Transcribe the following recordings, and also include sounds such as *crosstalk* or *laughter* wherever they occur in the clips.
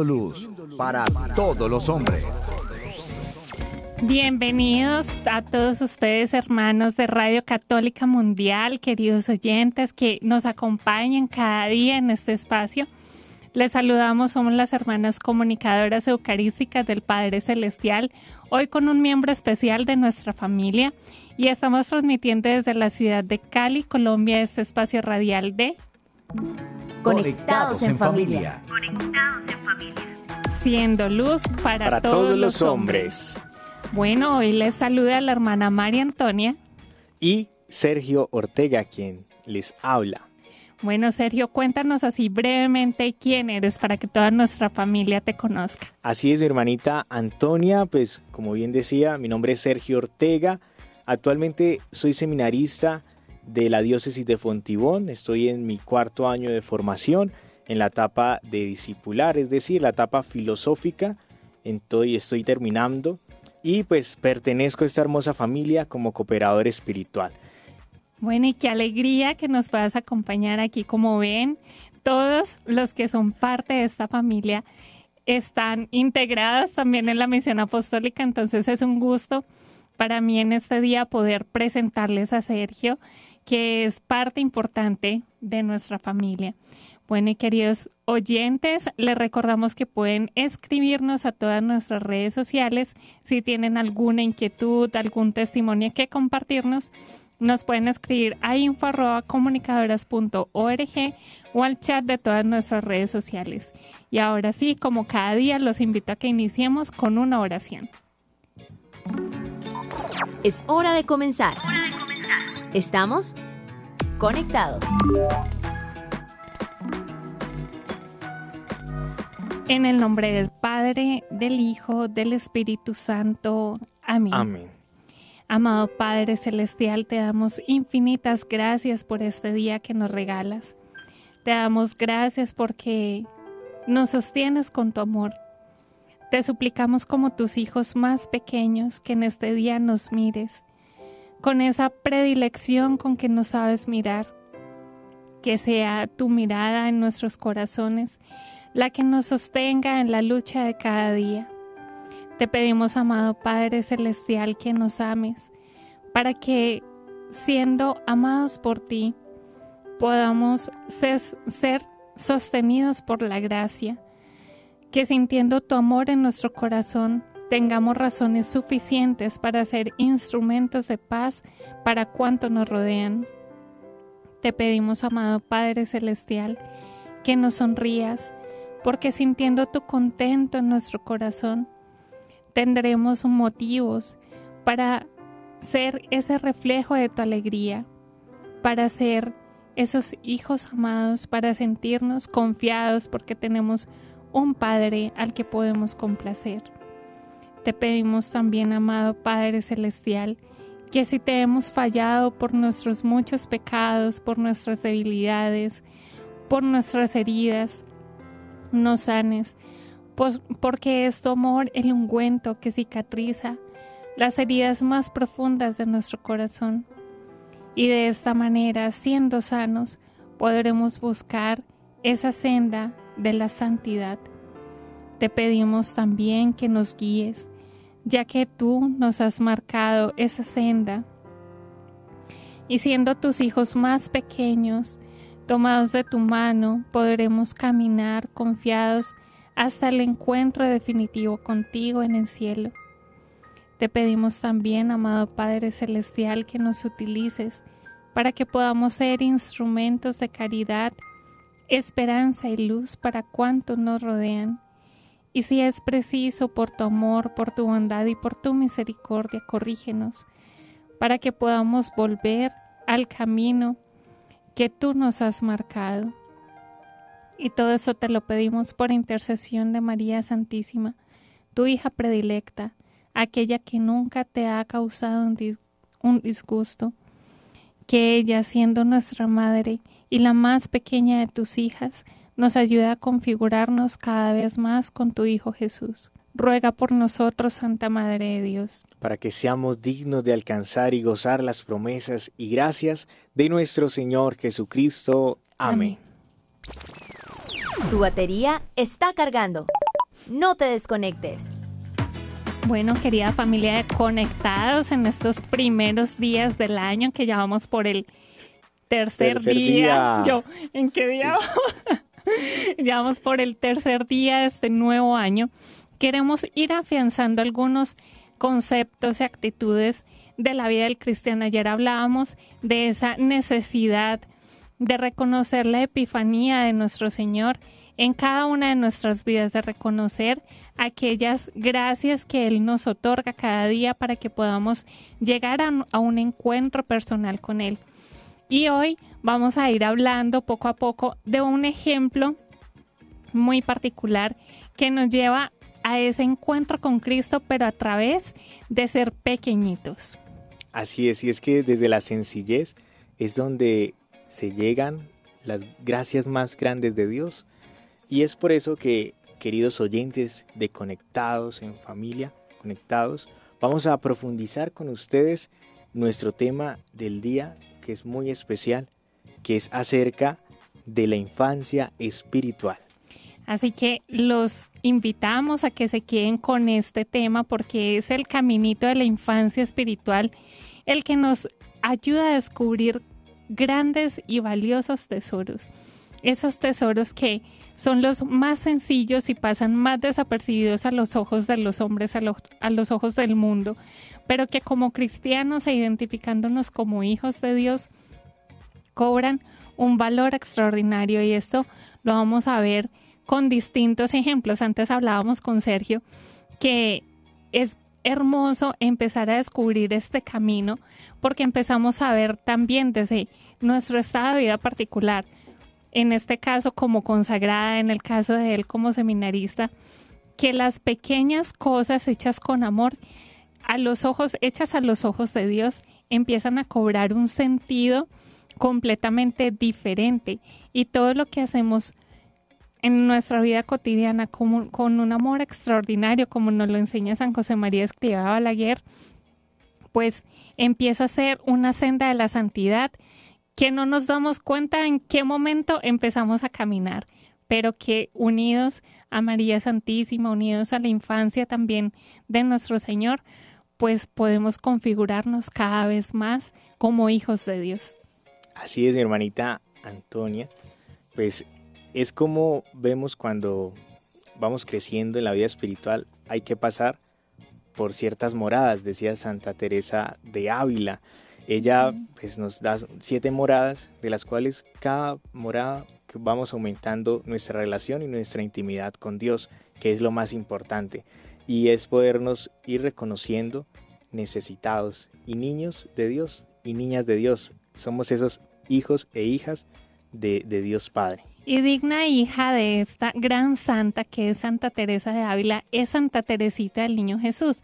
Luz para todos los hombres. Bienvenidos a todos ustedes, hermanos de Radio Católica Mundial, queridos oyentes que nos acompañan cada día en este espacio. Les saludamos, somos las hermanas comunicadoras eucarísticas del Padre Celestial, hoy con un miembro especial de nuestra familia y estamos transmitiendo desde la ciudad de Cali, Colombia, este espacio radial de Conectados en familia. Conectados en familia. Siendo luz para, Para todos los hombres. Bueno, hoy les saluda la hermana María Antonia. Y Sergio Ortega, quien les habla. Bueno, Sergio, cuéntanos así brevemente quién eres para que toda nuestra familia te conozca. Así es, mi hermanita Antonia, pues como bien decía, mi nombre es Sergio Ortega. Actualmente soy seminarista de la diócesis de Fontibón. Estoy en mi cuarto año de formación en la etapa de discipular, es decir, la etapa filosófica. Estoy, estoy terminando y pues pertenezco a esta hermosa familia como cooperador espiritual. Bueno, y qué alegría que nos puedas acompañar aquí. Como ven, todos los que son parte de esta familia están integrados también en la misión apostólica, entonces es un gusto para mí en este día poder presentarles a Sergio, que es parte importante de nuestra familia. Bueno, y queridos oyentes, les recordamos que pueden escribirnos a todas nuestras redes sociales si tienen alguna inquietud, algún testimonio que compartirnos. Nos pueden escribir a info.comunicadoras.org o al chat de todas nuestras redes sociales. Y ahora sí, como cada día, los invito a que iniciemos con una oración. Es hora de comenzar. Hora de comenzar. Estamos conectados. En el nombre del Padre, del Hijo, del Espíritu Santo. Amén. Amén. Amado Padre Celestial, te damos infinitas gracias por este día que nos regalas. Te damos gracias porque nos sostienes con tu amor. Te suplicamos como tus hijos más pequeños que en este día nos mires, con esa predilección con que nos sabes mirar, que sea tu mirada en nuestros corazones la que nos sostenga en la lucha de cada día. Te pedimos, amado Padre Celestial, que nos ames, para que, siendo amados por ti, podamos ser, ser sostenidos por la gracia, que sintiendo tu amor en nuestro corazón, tengamos razones suficientes para ser instrumentos de paz para cuantos nos rodean. Te pedimos, amado Padre Celestial, que nos sonrías, porque sintiendo tu contento en nuestro corazón, tendremos motivos para ser ese reflejo de tu alegría, para ser esos hijos amados, para sentirnos confiados porque tenemos un Padre al que podemos complacer. Te pedimos también, amado Padre Celestial, que si te hemos fallado por nuestros muchos pecados, por nuestras debilidades, por nuestras heridas, nos sanes, pues porque es tu amor el ungüento que cicatriza las heridas más profundas de nuestro corazón. Y de esta manera, siendo sanos, podremos buscar esa senda de la santidad. Te pedimos también que nos guíes, ya que tú nos has marcado esa senda. Y siendo tus hijos más pequeños, tomados de tu mano, podremos caminar confiados hasta el encuentro definitivo contigo en el cielo. Te pedimos también, amado Padre Celestial, que nos utilices para que podamos ser instrumentos de caridad, esperanza y luz para cuantos nos rodean. Y si es preciso, por tu amor, por tu bondad y por tu misericordia, corrígenos, para que podamos volver al camino que tú nos has marcado. Y todo eso te lo pedimos por intercesión de María Santísima, tu hija predilecta, aquella que nunca te ha causado un, dis un disgusto, que ella, siendo nuestra madre y la más pequeña de tus hijas, nos ayude a configurarnos cada vez más con tu Hijo Jesús. Ruega por nosotros, Santa Madre de Dios. para que seamos dignos de alcanzar y gozar las promesas y gracias de nuestro Señor Jesucristo. Amén. Tu batería está cargando. No te desconectes. Bueno, querida familia de Conectados, en estos primeros días del año que ya vamos por el tercer, Tercer día. día. Yo, ¿en qué día? *laughs* ya vamos por el tercer día de este nuevo año. Queremos ir afianzando algunos conceptos y actitudes de la vida del cristiano. Ayer hablábamos de esa necesidad de reconocer la epifanía de nuestro Señor en cada una de nuestras vidas, de reconocer aquellas gracias que Él nos otorga cada día para que podamos llegar a, un encuentro personal con Él. Y hoy vamos a ir hablando poco a poco de un ejemplo muy particular que nos lleva a ese encuentro con Cristo, pero a través de ser pequeñitos. Así es, y es que desde la sencillez es donde se llegan las gracias más grandes de Dios. Y es por eso que, queridos oyentes de Conectados en familia, conectados, vamos a profundizar con ustedes nuestro tema del día, que es muy especial, que es acerca de la infancia espiritual. Así que los invitamos a que se queden con este tema porque es el caminito de la infancia espiritual el que nos ayuda a descubrir grandes y valiosos tesoros. Esos tesoros que son los más sencillos y pasan más desapercibidos a los ojos de los hombres, a, lo- a los ojos del mundo, pero que como cristianos e identificándonos como hijos de Dios, cobran un valor extraordinario y esto lo vamos a ver con distintos ejemplos. Antes hablábamos con Sergio que es hermoso empezar a descubrir este camino porque empezamos a ver también desde nuestro estado de vida particular, en este caso como consagrada, en el caso de él como seminarista, que las pequeñas cosas hechas con amor a los ojos, hechas a los ojos de Dios, empiezan a cobrar un sentido completamente diferente y todo lo que hacemos en nuestra vida cotidiana como- con un amor extraordinario, como nos lo enseña San José María Escrivá Balaguer, pues empieza a ser una senda de la santidad que no nos damos cuenta en qué momento empezamos a caminar, pero que unidos a María Santísima, unidos a la infancia también de nuestro Señor, pues podemos configurarnos cada vez más como hijos de Dios. Así es, mi hermanita Antonia. Pues es como vemos cuando vamos creciendo en la vida espiritual, hay que pasar por ciertas moradas, decía Santa Teresa de Ávila. Ella pues, nos da siete moradas, de las cuales cada morada vamos aumentando nuestra relación y nuestra intimidad con Dios, que es lo más importante. Y es podernos ir reconociendo necesitados y niños de Dios y niñas de Dios. Somos esos hijos e hijas de, de Dios Padre. Y digna hija de esta gran santa que es Santa Teresa de Ávila es Santa Teresita del Niño Jesús,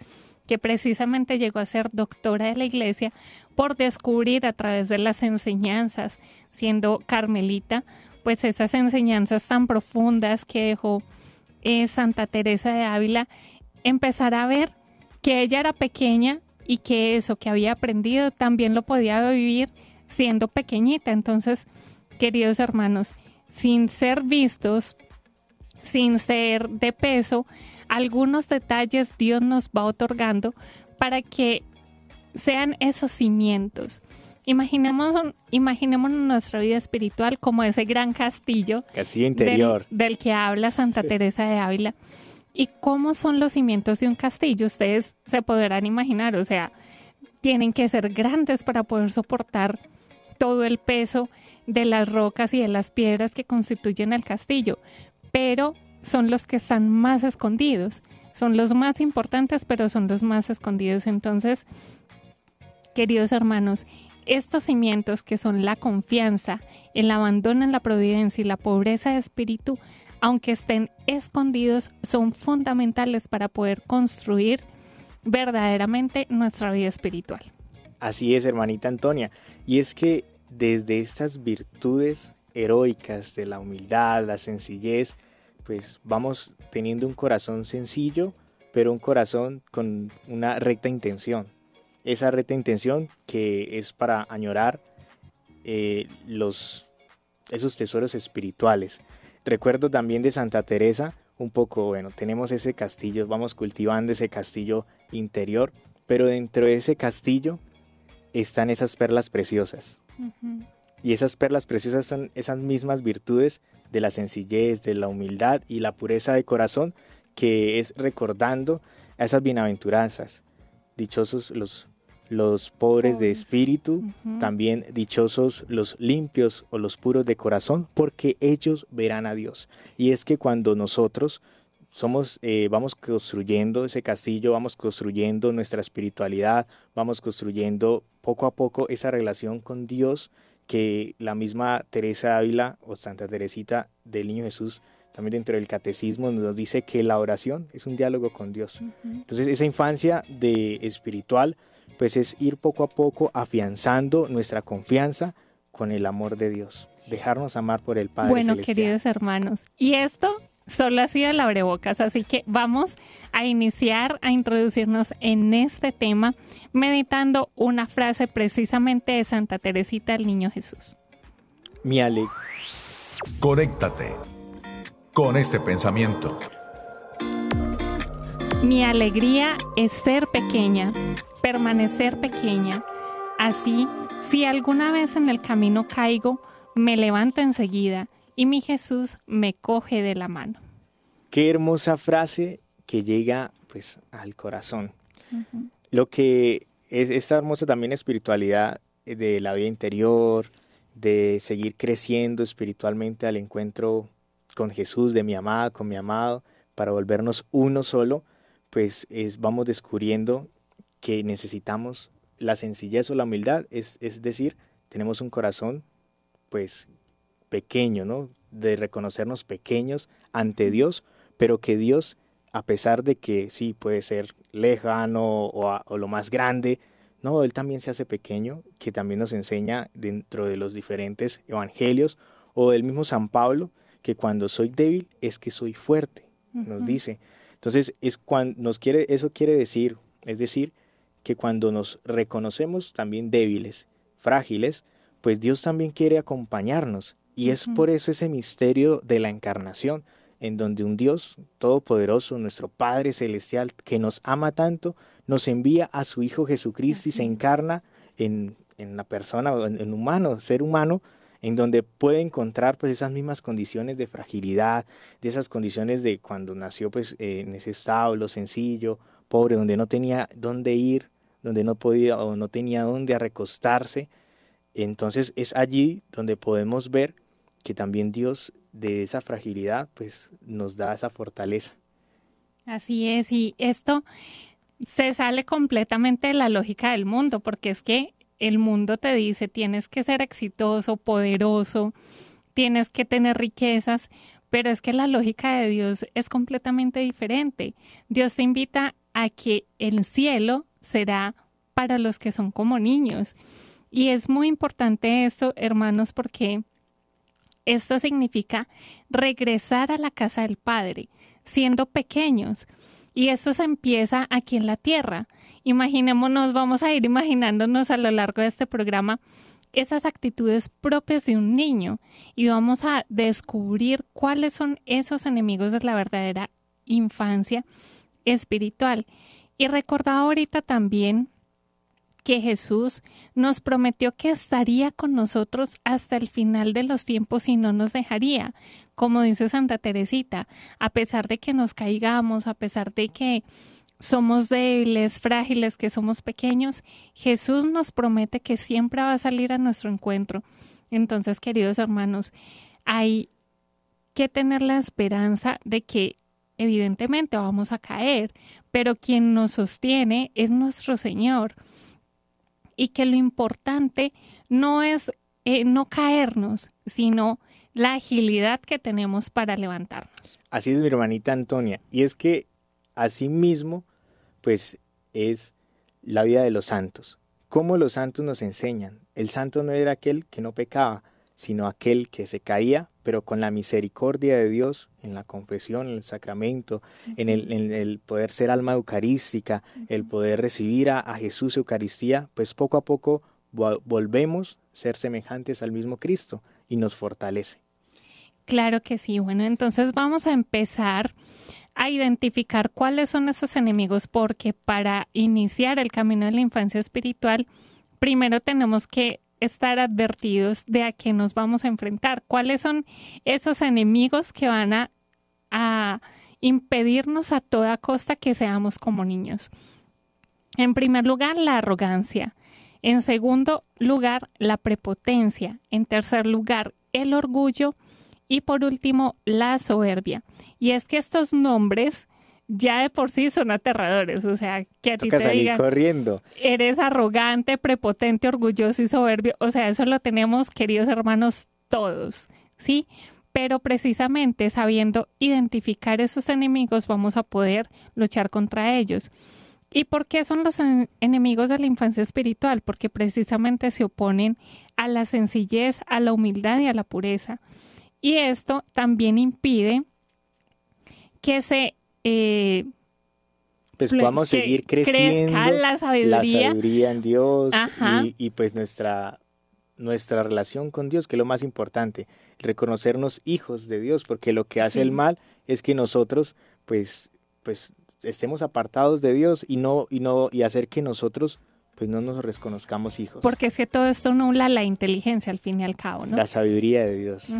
que precisamente llegó a ser doctora de la iglesia por descubrir a través de las enseñanzas, siendo carmelita, pues esas enseñanzas tan profundas que dejó eh, Santa Teresa de Ávila, empezar a ver que ella era pequeña y que eso que había aprendido también lo podía vivir siendo pequeñita. Entonces, queridos hermanos, sin ser vistos, sin ser de peso, algunos detalles Dios nos va otorgando para que sean esos cimientos. Imaginemos, imaginémonos nuestra vida espiritual como ese gran castillo Castillo interior. del, del que habla Santa Teresa de Ávila. ¿Y cómo son los cimientos de un castillo? Ustedes se podrán imaginar, o sea, tienen que ser grandes para poder soportar todo el peso de las rocas y de las piedras que constituyen el castillo, pero son los que están más escondidos, son los más importantes, pero son los más escondidos. Entonces, queridos hermanos, estos cimientos que son la confianza, el abandono en la providencia y la pobreza de espíritu, aunque estén escondidos, son fundamentales para poder construir verdaderamente nuestra vida espiritual. Así es, hermanita Antonia. Y es que desde estas virtudes heroicas de la humildad, la sencillez, pues vamos teniendo un corazón sencillo, pero un corazón con una recta intención. Esa recta intención que es para añorar eh, los, esos tesoros espirituales. Recuerdo también de Santa Teresa, un poco, bueno, tenemos ese castillo, vamos cultivando ese castillo interior, pero dentro de ese castillo están esas perlas preciosas. Y esas perlas preciosas son esas mismas virtudes de la sencillez, de la humildad y la pureza de corazón, que es recordando a esas bienaventuranzas. Dichosos los, los pobres de espíritu, también dichosos los limpios o los puros de corazón, porque ellos verán a Dios. Y es que cuando nosotros somos, eh, vamos construyendo ese castillo, vamos construyendo nuestra espiritualidad, vamos construyendo poco a poco esa relación con Dios que la misma Teresa Ávila o Santa Teresita del Niño Jesús también dentro del catecismo nos dice que la oración es un diálogo con Dios. Entonces esa infancia de espiritual pues es ir poco a poco afianzando nuestra confianza con el amor de Dios, dejarnos amar por el Padre. Bueno, queridos hermanos, y esto solo ha sido el abrebocas, así que vamos a iniciar a introducirnos en este tema meditando una frase precisamente de Santa Teresita del Niño Jesús. Mi ale. Conéctate con este pensamiento. Mi alegría es ser pequeña, permanecer pequeña. Así, si alguna vez en el camino caigo, me levanto enseguida y mi Jesús me coge de la mano. Qué hermosa frase que llega pues al corazón. Lo que es esta hermosa también espiritualidad de la vida interior, de seguir creciendo espiritualmente al encuentro con Jesús, de mi amada, con mi amado, para volvernos uno solo, pues es, vamos descubriendo que necesitamos la sencillez o la humildad, es, es decir, tenemos un corazón pues pequeño, ¿no? De reconocernos pequeños ante Dios, pero que Dios, a pesar de que sí puede ser lejano o, lo más grande, no, Él también se hace pequeño, que también nos enseña dentro de los diferentes evangelios, o del mismo San Pablo, que cuando soy débil es que soy fuerte, nos dice. Entonces, es cuando nos quiere, eso quiere decir, es decir, que cuando nos reconocemos también débiles, frágiles, pues Dios también quiere acompañarnos y es por eso ese misterio de la encarnación, en donde un Dios todopoderoso, nuestro Padre Celestial, que nos ama tanto, nos envía a su Hijo Jesucristo y se encarna en, en la persona, en, en humano, ser humano, en donde puede encontrar pues esas mismas condiciones de fragilidad, de esas condiciones de cuando nació pues eh, en ese establo sencillo, pobre, donde no tenía dónde ir, donde no podía o no tenía dónde recostarse. Entonces es allí donde podemos ver que también Dios de esa fragilidad pues nos da esa fortaleza. Así es, y esto se sale completamente de la lógica del mundo, porque es que el mundo te dice tienes que ser exitoso, poderoso, tienes que tener riquezas, pero es que la lógica de Dios es completamente diferente. Dios te invita a que el cielo será para los que son como niños. Y es muy importante esto, hermanos, porque esto significa regresar a la casa del Padre, siendo pequeños. Y esto se empieza aquí en la tierra. Imaginémonos, vamos a ir imaginándonos a lo largo de este programa esas actitudes propias de un niño y vamos a descubrir cuáles son esos enemigos de la verdadera infancia espiritual. Y recordad ahorita también que Jesús nos prometió que estaría con nosotros hasta el final de los tiempos y no nos dejaría. Como dice Santa Teresita, a pesar de que nos caigamos, a pesar de que somos débiles, frágiles, que somos pequeños, Jesús nos promete que siempre va a salir a nuestro encuentro. Entonces, queridos hermanos, hay que tener la esperanza de que evidentemente vamos a caer, pero quien nos sostiene es nuestro Señor y que lo importante no es eh, no caernos, sino la agilidad que tenemos para levantarnos. Así es mi hermanita Antonia. Y es que así mismo, pues es la vida de los santos. Cómo los santos nos enseñan. El santo no era aquel que no pecaba, sino aquel que se caía, pero con la misericordia de Dios, en la confesión, en el sacramento, en, el, en el poder ser alma eucarística, el poder recibir a, a Jesús Eucaristía, pues poco a poco vo- volvemos a ser semejantes al mismo Cristo y nos fortalece. Claro que sí. Bueno, entonces vamos a empezar a identificar cuáles son esos enemigos, porque para iniciar el camino de la infancia espiritual, primero tenemos que estar advertidos de a qué nos vamos a enfrentar, cuáles son esos enemigos que van a, a impedirnos a toda costa que seamos como niños. En primer lugar, la arrogancia. En segundo lugar, la prepotencia. En tercer lugar, el orgullo. Y por último, la soberbia. Y es que estos nombres ya de por sí son aterradores. O sea, que a ti te digan, corriendo. eres arrogante, prepotente, orgulloso y soberbio. O sea, eso lo tenemos, queridos hermanos, todos, ¿sí? Pero precisamente sabiendo identificar esos enemigos vamos a poder luchar contra ellos. ¿Y por qué son los en- enemigos de la infancia espiritual? Porque precisamente se oponen a la sencillez, a la humildad y a la pureza. Y esto también impide que se eh, Pues podamos que seguir creciendo la la sabiduría. sabiduría en Dios y, y, pues nuestra, nuestra relación con Dios, que es lo más importante, reconocernos hijos de Dios, porque lo que hace Sí. el mal es que nosotros pues, pues estemos apartados de Dios y no, y no, y hacer que nosotros pues no nos reconozcamos hijos. Porque es que todo esto nula la inteligencia al fin y al cabo, ¿no? La sabiduría de Dios.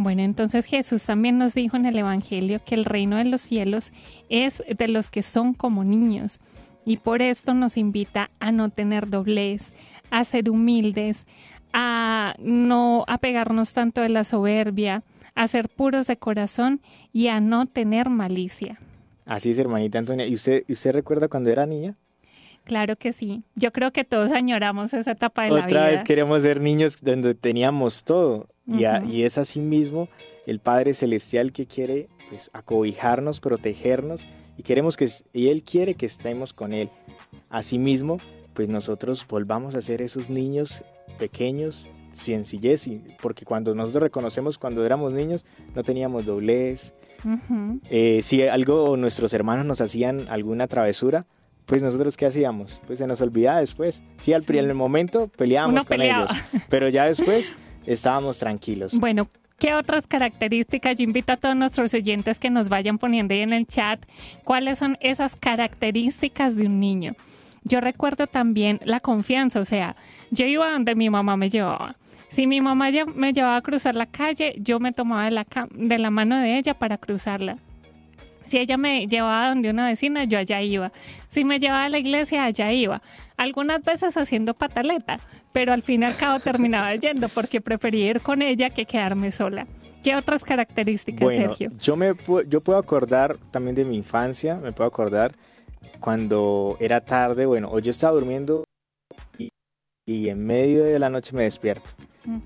Bueno, entonces Jesús también nos dijo en el Evangelio que el reino de los cielos es de los que son como niños y por esto nos invita a no tener doblez, a ser humildes, a no apegarnos tanto de la soberbia, a ser puros de corazón y a no tener malicia. Así es, hermanita Antonia. ¿Y usted, usted recuerda cuando era niña? Claro que sí. Yo creo que todos añoramos esa etapa de la vida. Otra vez queremos ser niños donde teníamos todo. y, a- Ujú. y es así mismo el Padre Celestial que quiere pues, acobijarnos, protegernos y queremos que y Él quiere que estemos con Él. Asimismo, pues nosotros volvamos a ser esos niños pequeños, sencillez, y- porque cuando nosotros reconocemos cuando éramos niños no teníamos doblez. Ujú. Eh, si algo nuestros hermanos nos hacían alguna travesura, pues nosotros qué hacíamos? Pues se nos olvidaba después. Sí, al Sí. en el momento peleábamos Uno con peleaba. ellos, pero ya después estábamos tranquilos. Bueno, ¿qué otras características? Yo invito a todos nuestros oyentes que nos vayan poniendo ahí en el chat cuáles son esas características de un niño. Yo recuerdo también la confianza, o sea, yo iba donde mi mamá me llevaba. Si mi mamá me llevaba a cruzar la calle, yo me tomaba de la, de la mano de ella para cruzarla. Si ella me llevaba donde una vecina, yo allá iba. Si me llevaba a la iglesia, allá iba. Algunas veces haciendo pataleta, pero al fin y al cabo terminaba yendo porque prefería ir con ella que quedarme sola. ¿Qué otras características, Bueno, Sergio? yo me yo puedo acordar también de mi infancia, me puedo acordar cuando era tarde, bueno, o yo estaba durmiendo y, y en medio de la noche me despierto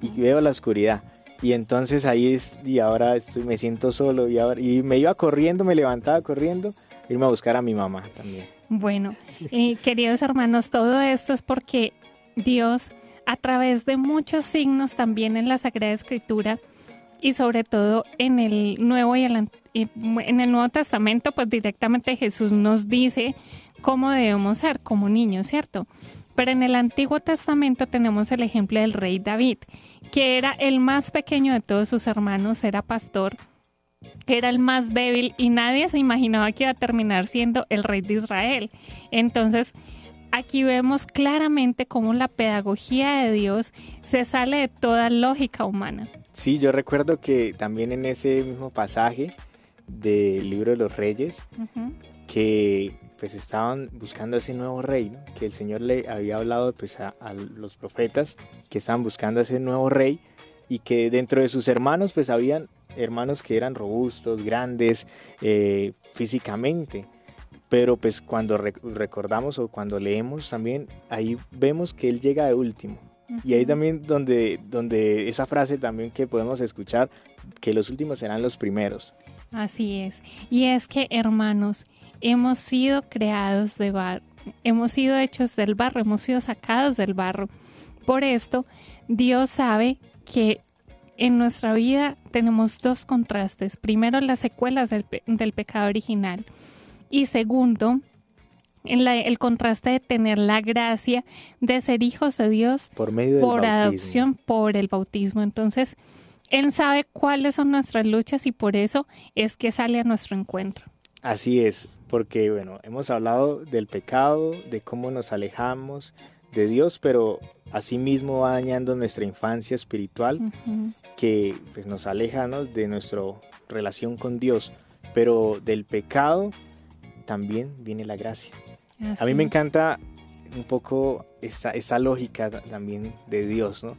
y veo la oscuridad. Y entonces ahí es, y ahora estoy, me siento solo y, me iba corriendo, me levantaba corriendo, irme a buscar a mi mamá también. Bueno, eh, queridos hermanos, todo esto es porque Dios, a través de muchos signos también en la Sagrada Escritura y sobre todo en el Nuevo y el, y en el Nuevo Testamento, pues directamente Jesús nos dice cómo debemos ser como niños, ¿cierto? Pero en el Antiguo Testamento tenemos el ejemplo del rey David, que era el más pequeño de todos sus hermanos, era pastor, era el más débil y nadie se imaginaba que iba a terminar siendo el rey de Israel. Entonces, aquí vemos claramente cómo la pedagogía de Dios se sale de toda lógica humana. Sí, yo recuerdo que también en ese mismo pasaje del libro de los reyes, que pues estaban buscando ese nuevo rey, ¿no? que el Señor le había hablado pues a, a los profetas que estaban buscando ese nuevo rey y que dentro de sus hermanos pues habían hermanos que eran robustos, grandes eh, físicamente, pero pues cuando rec- recordamos o cuando leemos también ahí vemos que él llega de último y ahí también donde, donde esa frase también que podemos escuchar, que los últimos serán los primeros. Así es. Y es que, hermanos, hemos sido creados de barro, hemos sido hechos del barro, hemos sido sacados del barro. Por esto, Dios sabe porque en nuestra vida tenemos dos contrastes. Primero, las secuelas del, pe- del pecado original. Y segundo, en la- el contraste de tener la gracia de ser hijos de Dios Por medio del por bautismo. adopción, por el bautismo. Entonces, Él sabe cuáles son nuestras luchas y por eso es que sale a nuestro encuentro. Así es, porque bueno, hemos hablado del pecado, de cómo nos alejamos de Dios, pero asimismo va dañando nuestra infancia espiritual, que pues, nos aleja ¿no? de nuestra relación con Dios. Pero del pecado también viene la gracia. A mí me es. encanta un poco esta, esa lógica ta- también de Dios, ¿no?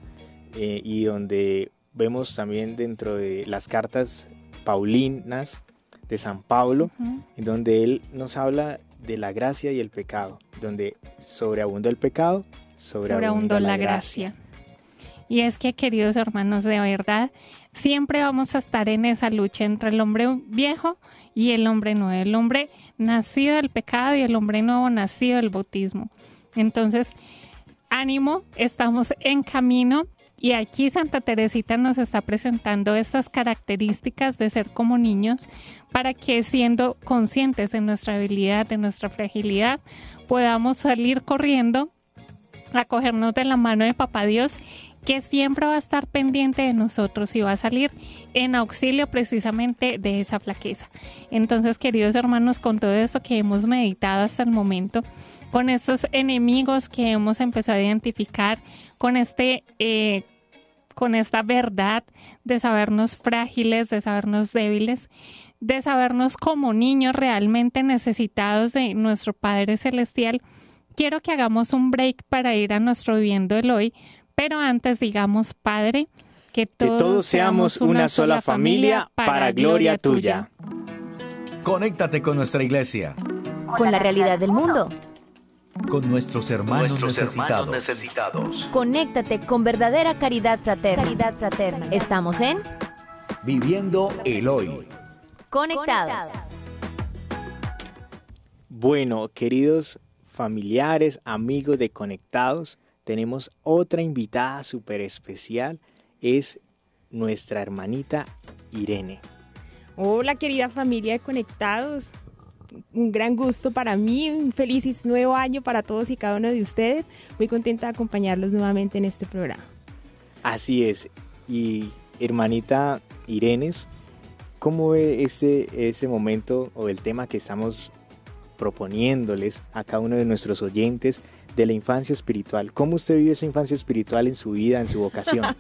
Eh, y donde vemos también dentro de las cartas paulinas de San Pablo, en donde él nos habla de la gracia y el pecado, donde sobreabundó el pecado, sobreabundó, sobreabundó la gracia. Y es que, queridos hermanos, de verdad, siempre vamos a estar en esa lucha entre el hombre viejo y el hombre nuevo, el hombre nacido del pecado y el hombre nuevo nacido del bautismo. Entonces, ánimo, estamos en camino y aquí Santa Teresita nos está presentando estas características de ser como niños para que siendo conscientes de nuestra habilidad, de nuestra fragilidad, podamos salir corriendo a cogernos de la mano de Papá Dios, que siempre va a estar pendiente de nosotros y va a salir en auxilio precisamente de esa flaqueza. Entonces, queridos hermanos, con todo esto que hemos meditado hasta el momento, con estos enemigos que hemos empezado a identificar, con este... eh, con esta verdad de sabernos frágiles, de sabernos débiles, de sabernos como niños realmente necesitados de nuestro Padre Celestial, quiero que hagamos un break para ir a nuestro viviendo el hoy, pero antes digamos, Padre, que Que todos, todos seamos una sola familia para gloria tuya. Conéctate con nuestra iglesia, Con la realidad del mundo. Con nuestros hermanos Nuestros necesitados. hermanos necesitados. Conéctate con verdadera caridad fraterna. Caridad fraterna. Estamos en Viviendo el hoy. Conectados. Bueno, queridos familiares, amigos de Conectados, tenemos otra invitada súper especial, es nuestra hermanita Irene. Hola querida familia de Conectados. Un gran gusto para mí, un feliz nuevo año para todos y cada uno de ustedes. Muy contenta de acompañarlos nuevamente en este programa. Así es, y hermanita Irenes, ¿cómo ve este, ese momento o el tema que estamos proponiéndoles a cada uno de nuestros oyentes de la infancia espiritual? ¿Cómo usted vive esa infancia espiritual en su vida, en su vocación? *laughs*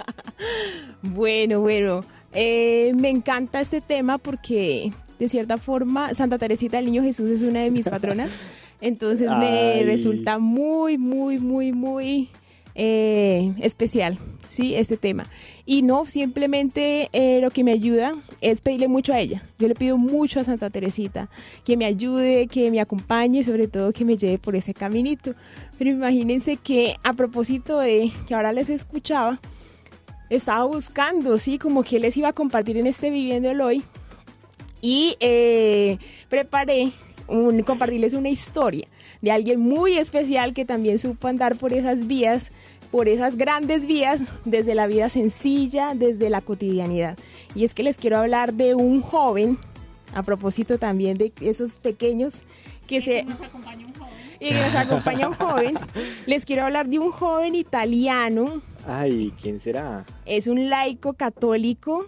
Bueno, bueno, eh, me encanta este tema porque de cierta forma Santa Teresita del Niño Jesús es una de mis patronas. *laughs* Entonces me Ay. resulta muy, muy, muy, muy eh, especial, ¿sí? Este tema. Y no, simplemente eh, lo que me ayuda es pedirle mucho a ella. Yo le pido mucho a Santa Teresita que me ayude, que me acompañe sobre todo que me lleve por ese caminito. Pero imagínense que a propósito de que ahora les escuchaba, estaba buscando, sí, como que les iba a compartir en este Viviendo el Hoy. Y eh, preparé un, compartirles una historia de alguien muy especial que también supo andar por esas vías, por esas grandes vías, desde la vida sencilla, desde la cotidianidad. Y es que les quiero hablar de un joven, a propósito también de esos pequeños que se... Y que nos acompaña un joven. *laughs* Les quiero hablar de un joven italiano Ay, ¿quién será? es un laico católico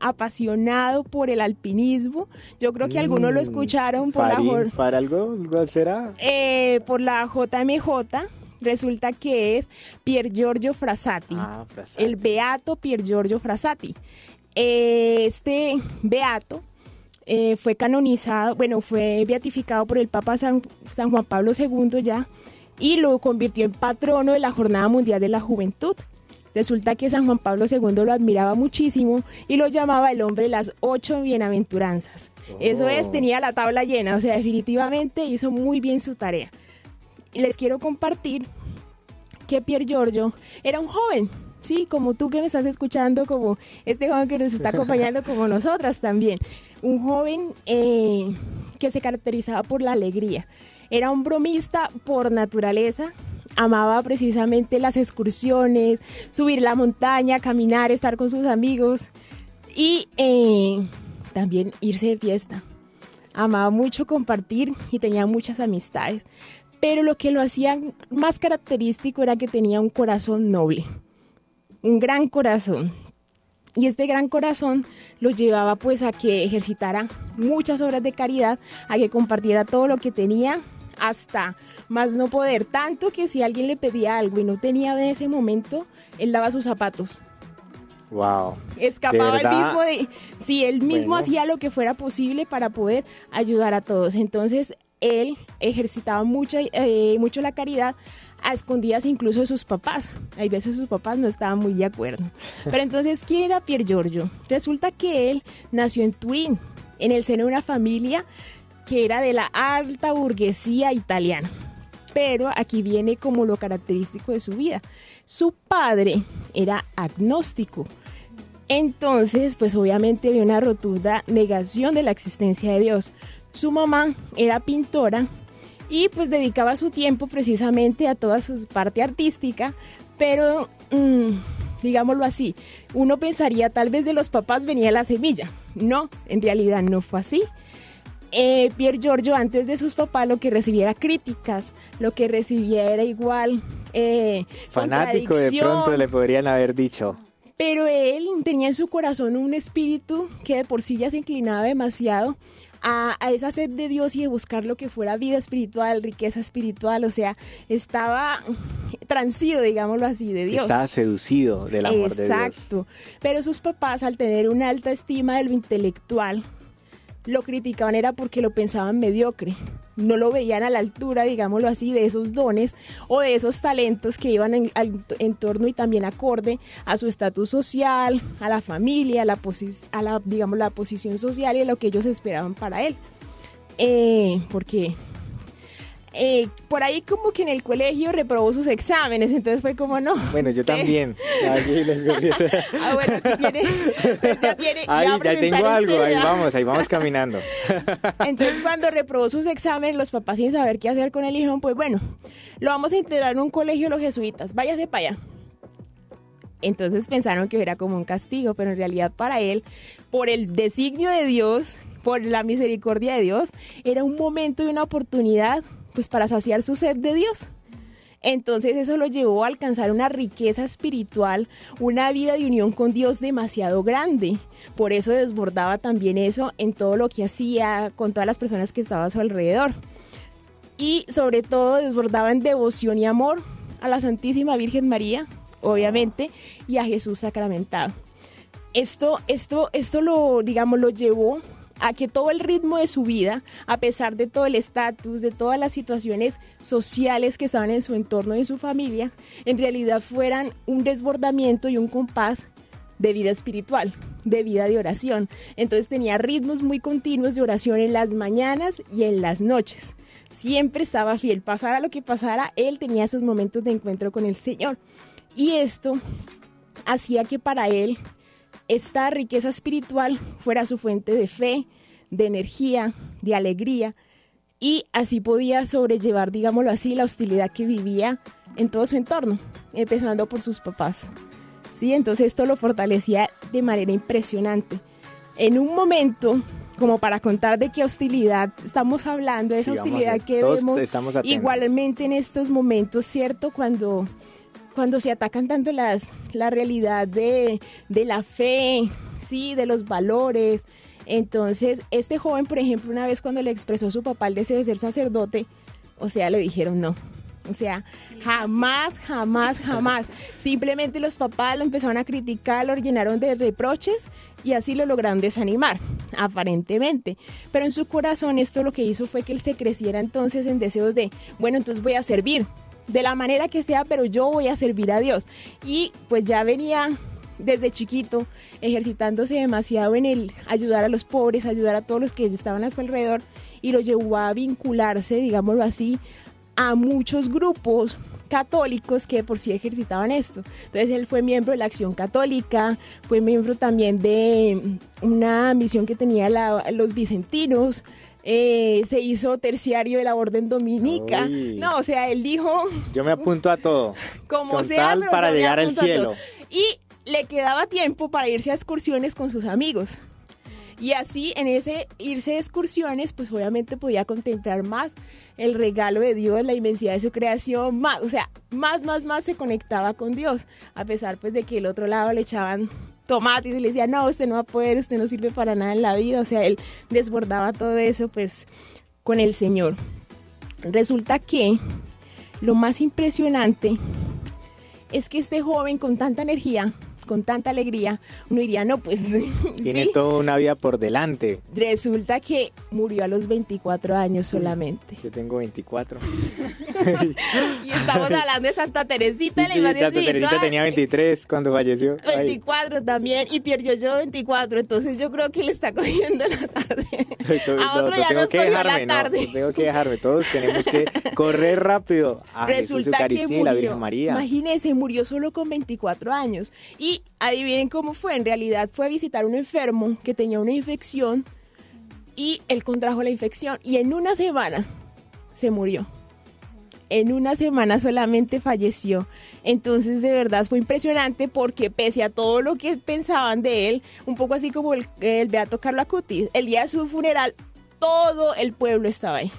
apasionado por el alpinismo. Yo creo que algunos lo Mm, escucharon por la, Farín, jor- ¿Para algo, algo será? eh, por la JMJ. Resulta que es Pier Giorgio Frassati, Ah, Frassati. el beato Pier Giorgio Frassati. Eh, este beato eh, fue canonizado, bueno, fue beatificado por el Papa San, San Juan Pablo II ya y lo convirtió en patrono de la Jornada Mundial de la Juventud. Resulta que San Juan Pablo II lo admiraba muchísimo y lo llamaba el hombre de las ocho bienaventuranzas. Eso es, Oh. tenía la tabla llena, o sea, definitivamente hizo muy bien su tarea. Y les quiero compartir que Pier Giorgio era un joven, sí, como tú que me estás escuchando, como este joven que nos está acompañando, como *laughs* nosotras también. Un joven eh, que se caracterizaba por la alegría. Era un bromista por naturaleza. Amaba precisamente las excursiones, subir la montaña, caminar, estar con sus amigos y eh, también irse de fiesta. Amaba mucho compartir y tenía muchas amistades, pero lo que lo hacía más característico era que tenía un corazón noble, un gran corazón. Y este gran corazón lo llevaba pues a que ejercitara muchas obras de caridad, a que compartiera todo lo que tenía hasta más no poder, tanto que si alguien le pedía algo y no tenía en ese momento, él daba sus zapatos. Wow. Escapaba ¿De el mismo de, sí, él mismo Bueno. hacía lo que fuera posible para poder ayudar a todos. Entonces, él ejercitaba mucho, eh, mucho la caridad a escondidas incluso de sus papás. Hay veces sus papás no estaban muy de acuerdo. Pero entonces, ¿quién era Pier Giorgio? Resulta que él nació en Turín, en el seno de una familia que era de la alta burguesía italiana. Pero aquí viene como lo característico de su vida. Su padre era agnóstico. Entonces, pues obviamente había una rotunda negación de la existencia de Dios. Su mamá era pintora y pues dedicaba su tiempo precisamente a toda su parte artística, pero mm, digámoslo así, uno pensaría tal vez de los papás venía la semilla. No, en realidad no fue así. Eh, Pier Giorgio antes de sus papás lo que recibía era críticas, lo que recibía era igual eh, Fanático de pronto le podrían haber dicho. Pero él tenía en su corazón un espíritu que de por sí ya se inclinaba demasiado a, a esa sed de Dios y de buscar lo que fuera vida espiritual, riqueza espiritual, o sea, estaba transido, digámoslo así, de Dios. Estaba seducido del amor de Dios. Exacto. Pero sus papás, al tener una alta estima de lo intelectual, lo criticaban era porque lo pensaban mediocre. No lo veían a la altura, digámoslo así, de esos dones o de esos talentos que iban en, al- en torno y también acorde a su estatus social, a la familia, a la, a la, digamos, la posición social y a lo que ellos esperaban para él. Eh, porque eh, por ahí como que en el colegio reprobó sus exámenes, entonces fue como no. Bueno, yo también. Les *laughs* confieso. Ah, bueno, tiene, pues ya tiene, ya Ahí ya tengo algo, ahí vamos, ahí vamos caminando. *laughs* *laughs* Entonces, cuando reprobó sus exámenes, los papás sin saber qué hacer con él dijeron, pues bueno, lo vamos a integrar en un colegio de los jesuitas, váyase para allá. Entonces pensaron que era como un castigo, pero en realidad para él, por el designio de Dios, por la misericordia de Dios, era un momento y una oportunidad pues para saciar su sed de Dios. Entonces eso lo llevó a alcanzar una riqueza espiritual, una vida de unión con Dios demasiado grande. Por eso desbordaba también eso en todo lo que hacía con todas las personas que estaban a su alrededor. Y sobre todo desbordaba en devoción y amor a la Santísima Virgen María, obviamente, y a Jesús sacramentado. Esto, esto, esto lo, digamos, lo llevó a que todo el ritmo de su vida, a pesar de todo el estatus, de todas las situaciones sociales que estaban en su entorno y en su familia, en realidad fueran un desbordamiento y un compás de vida espiritual, de vida de oración. Entonces tenía ritmos muy continuos de oración en las mañanas y en las noches. Siempre estaba fiel, pasara lo que pasara, él tenía esos momentos de encuentro con el Señor. Y esto hacía que para él esta riqueza espiritual fuera su fuente de fe, de energía, de alegría, y así podía sobrellevar, digámoslo así, la hostilidad que vivía en todo su entorno, empezando por sus papás. ¿Sí? Entonces esto lo fortalecía de manera impresionante. En un momento, como para contar de qué hostilidad estamos hablando, de esa Sí, vamos a- hostilidad que vemos igualmente en estos momentos, ¿cierto? Cuando cuando se atacan tanto las, la realidad de, de la fe, sí, de los valores. Entonces, este joven, por ejemplo, una vez cuando le expresó a su papá el deseo de ser sacerdote, o sea, le dijeron no. O sea, jamás, jamás, jamás. Simplemente los papás lo empezaron a criticar, lo llenaron de reproches y así lo lograron desanimar, aparentemente. Pero en su corazón esto lo que hizo fue que él se creciera entonces en deseos de, bueno, entonces voy a servir, de la manera que sea, pero yo voy a servir a Dios. Y pues ya venía desde chiquito ejercitándose demasiado en el ayudar a los pobres, ayudar a todos los que estaban a su alrededor y lo llevó a vincularse, digámoslo así, a muchos grupos católicos que por sí ejercitaban esto. Entonces él fue miembro de la Acción Católica, fue miembro también de una misión que tenía la- los vicentinos, eh, se hizo terciario de la orden dominica. Uy. No, o sea, él dijo, Yo me apunto a todo. *laughs* como Con sea, tal pero para llegar al cielo. Y le quedaba tiempo para irse a excursiones con sus amigos. Y así, en ese irse de excursiones, pues obviamente podía contemplar más el regalo de Dios, la inmensidad de su creación, más, o sea, más, más, más se conectaba con Dios, a pesar pues de que el otro lado le echaban tomates y le decían, no, usted no va a poder, usted no sirve para nada en la vida, o sea, él desbordaba todo eso pues con el Señor. Resulta que lo más impresionante es que este joven con tanta energía, con tanta alegría, uno diría, no, pues *laughs* Tiene sí. toda una vida por delante. Resulta que murió a los 24 años solamente. Yo tengo 24. *laughs* Y estamos hablando de Santa Teresita, la Santa Teresita tenía 23 cuando falleció. *laughs* Ay, 24 también, y Pierre yo 24, entonces yo creo que le está cogiendo la tarde. A otro ya tengo nos que cogió la dejarme, no, tarde. tengo que dejarme. Todos tenemos que correr rápido a Jesús Resulta que Eucaristía y la murió, Virgen María. imagínense, murió solo con 24 años. Y adivinen cómo fue, en realidad fue a visitar a un enfermo que tenía una infección y él contrajo la infección y en una semana se murió. En una semana solamente falleció. Entonces, de verdad fue impresionante porque pese a todo lo que pensaban de él, un poco así como el, el Beato Carlo Acutis, el día de su funeral, todo el pueblo estaba ahí.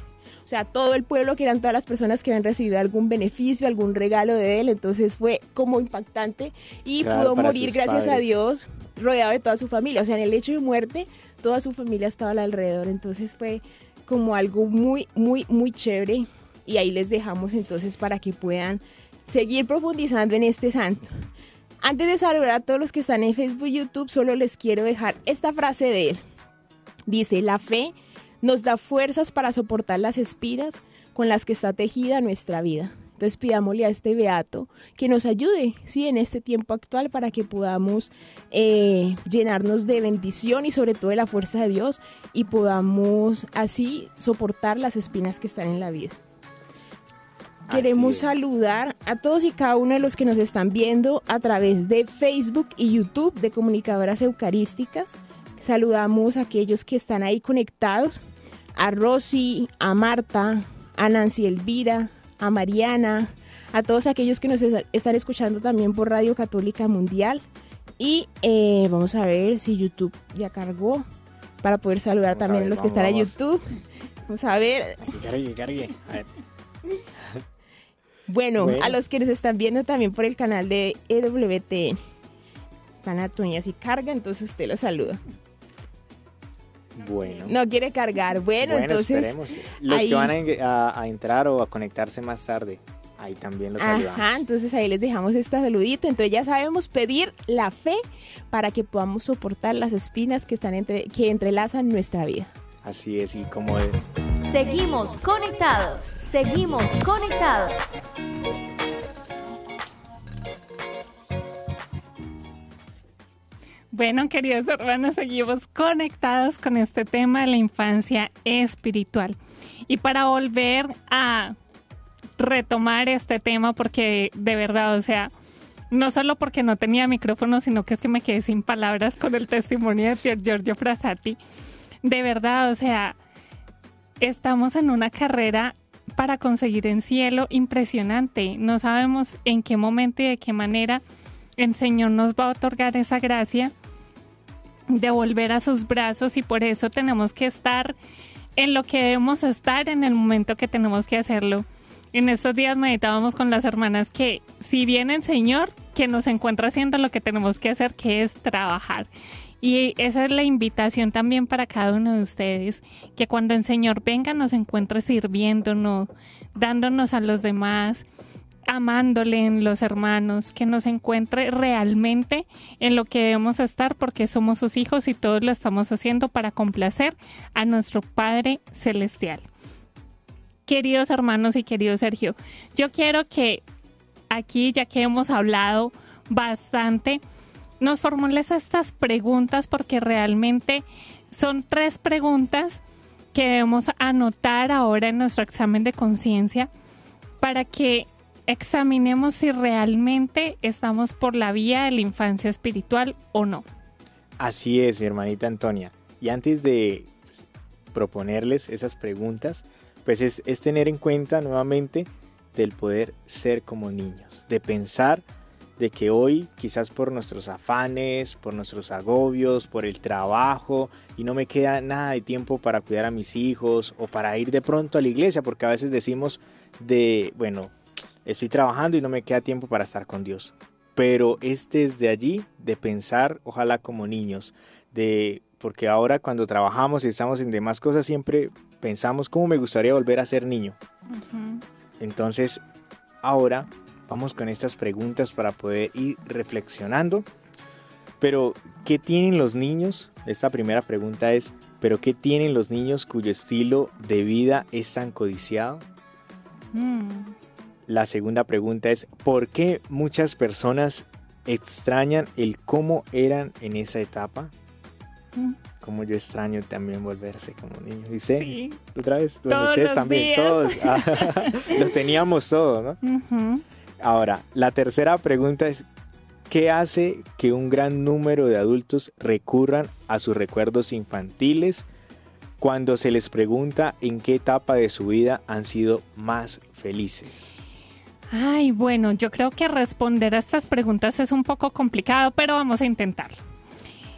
O sea, todo el pueblo, que eran todas las personas que habían recibido algún beneficio, algún regalo de él. Entonces fue como impactante y Claro, pudo morir, gracias a padres. Dios, rodeado de toda su familia. O sea, en el hecho de muerte, toda su familia estaba alrededor. Entonces fue como algo muy, muy, muy chévere. Y ahí les dejamos entonces para que puedan seguir profundizando en este santo. Antes de saludar a todos los que están en Facebook y YouTube, solo les quiero dejar esta frase de él. Dice, la fe nos da fuerzas para soportar las espinas con las que está tejida nuestra vida. Entonces pidámosle a este beato que nos ayude, sí, en este tiempo actual para que podamos eh, llenarnos de bendición y sobre todo de la fuerza de Dios y podamos así soportar las espinas que están en la vida. Queremos saludar a todos y cada uno de los que nos están viendo a través de Facebook y YouTube de Comunicadoras Eucarísticas. Saludamos a aquellos que están ahí conectados, a Rosy, a Marta, a Nancy Elvira, a Mariana, a todos aquellos que nos es- están escuchando también por Radio Católica Mundial. Y eh, vamos a ver si YouTube ya cargó para poder saludar Vamos a también a ver, los que están en. YouTube. Vamos a ver, cargue, cargue. A ver. Bueno, Bueno. a los que nos están viendo también por el canal de EWTN. Pana Toña, si carga, entonces usted lo saluda. Bueno. No quiere cargar. Bueno, Bueno, entonces. esperemos. Los ahí- que van a, ing- a- a entrar o a conectarse más tarde, ahí también los. Ajá, entonces ahí les dejamos esta saludita. Entonces ya sabemos pedir la fe para que podamos soportar las espinas que están entre, que entrelazan nuestra vida. Así es, y como de- Seguimos conectados. Seguimos conectados. Bueno, queridos hermanos, seguimos conectados con este tema de la infancia espiritual. Y para volver a retomar este tema, porque de verdad, o sea, no solo porque no tenía micrófono, sino que es que me quedé sin palabras con el testimonio de Pier Giorgio Frassati. De verdad, o sea, estamos en una carrera para conseguir en cielo impresionante. No sabemos en qué momento y de qué manera el Señor nos va a otorgar esa gracia de volver a sus brazos y por eso tenemos que estar en lo que debemos estar en el momento que tenemos que hacerlo. En estos días meditábamos con las hermanas que si viene el Señor, que nos encuentra haciendo lo que tenemos que hacer, que es trabajar. Y esa es la invitación también para cada uno de ustedes, que cuando el Señor venga nos encuentre sirviéndonos, dándonos a los demás, amándole en los hermanos, que nos encuentre realmente en lo que debemos estar porque somos sus hijos y todos lo estamos haciendo para complacer a nuestro Padre Celestial. Queridos hermanos y querido Sergio, yo quiero que aquí, ya que hemos hablado bastante, nos formules estas preguntas porque realmente son tres preguntas que debemos anotar ahora en nuestro examen de conciencia para que examinemos si realmente estamos por la vía de la infancia espiritual o no. Así es, mi hermanita Antonia. Y antes de pues, proponerles esas preguntas, pues es, es tener en cuenta nuevamente del poder ser como niños, de pensar de que hoy quizás por nuestros afanes, por nuestros agobios, por el trabajo y no me queda nada de tiempo para cuidar a mis hijos o para ir de pronto a la iglesia, porque a veces decimos de, bueno, estoy trabajando y no me queda tiempo para estar con Dios. Pero es desde allí de pensar, ojalá como niños, de porque ahora cuando trabajamos y estamos en demás cosas siempre pensamos cómo me gustaría volver a ser niño. Entonces, ahora vamos con estas preguntas para poder ir reflexionando. Pero, ¿qué tienen los niños? Esta primera pregunta es, ¿pero qué tienen los niños cuyo estilo de vida es tan codiciado? Mm. La segunda pregunta es, ¿por qué muchas personas extrañan el cómo eran en esa etapa? Mm. Como yo extraño también volverse como niño. ¿Y usted? Sí. ¿Otra vez? Bueno, Todos ustedes los también, días. todos. *laughs* *laughs* Los teníamos todos, ¿no? Ahora, la tercera pregunta es, ¿qué hace que un gran número de adultos recurran a sus recuerdos infantiles cuando se les pregunta en qué etapa de su vida han sido más felices? Ay, bueno, yo creo que responder a estas preguntas es un poco complicado, pero vamos a intentarlo.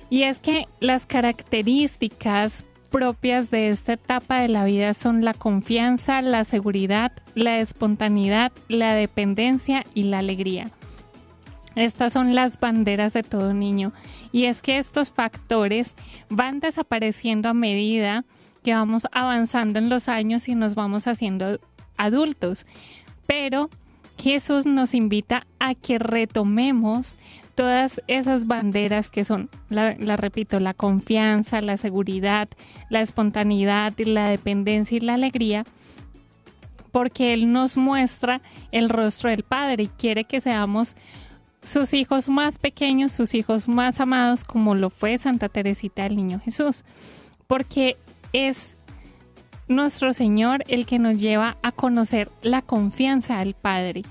Y es que las características propias de esta etapa de la vida son la confianza, la seguridad, la espontaneidad, la dependencia y la alegría. Estas son las banderas de todo niño. Y es que estos factores van desapareciendo a medida que vamos avanzando en los años y nos vamos haciendo adultos. Pero Jesús nos invita a que retomemos todas esas banderas que son, la, repito, la confianza, la seguridad, la espontaneidad, la dependencia y la alegría, porque Él nos muestra el rostro del Padre y quiere que seamos sus hijos más pequeños, sus hijos más amados, como lo fue Santa Teresita del Niño Jesús, porque es nuestro Señor el que nos lleva a conocer la confianza del Padre,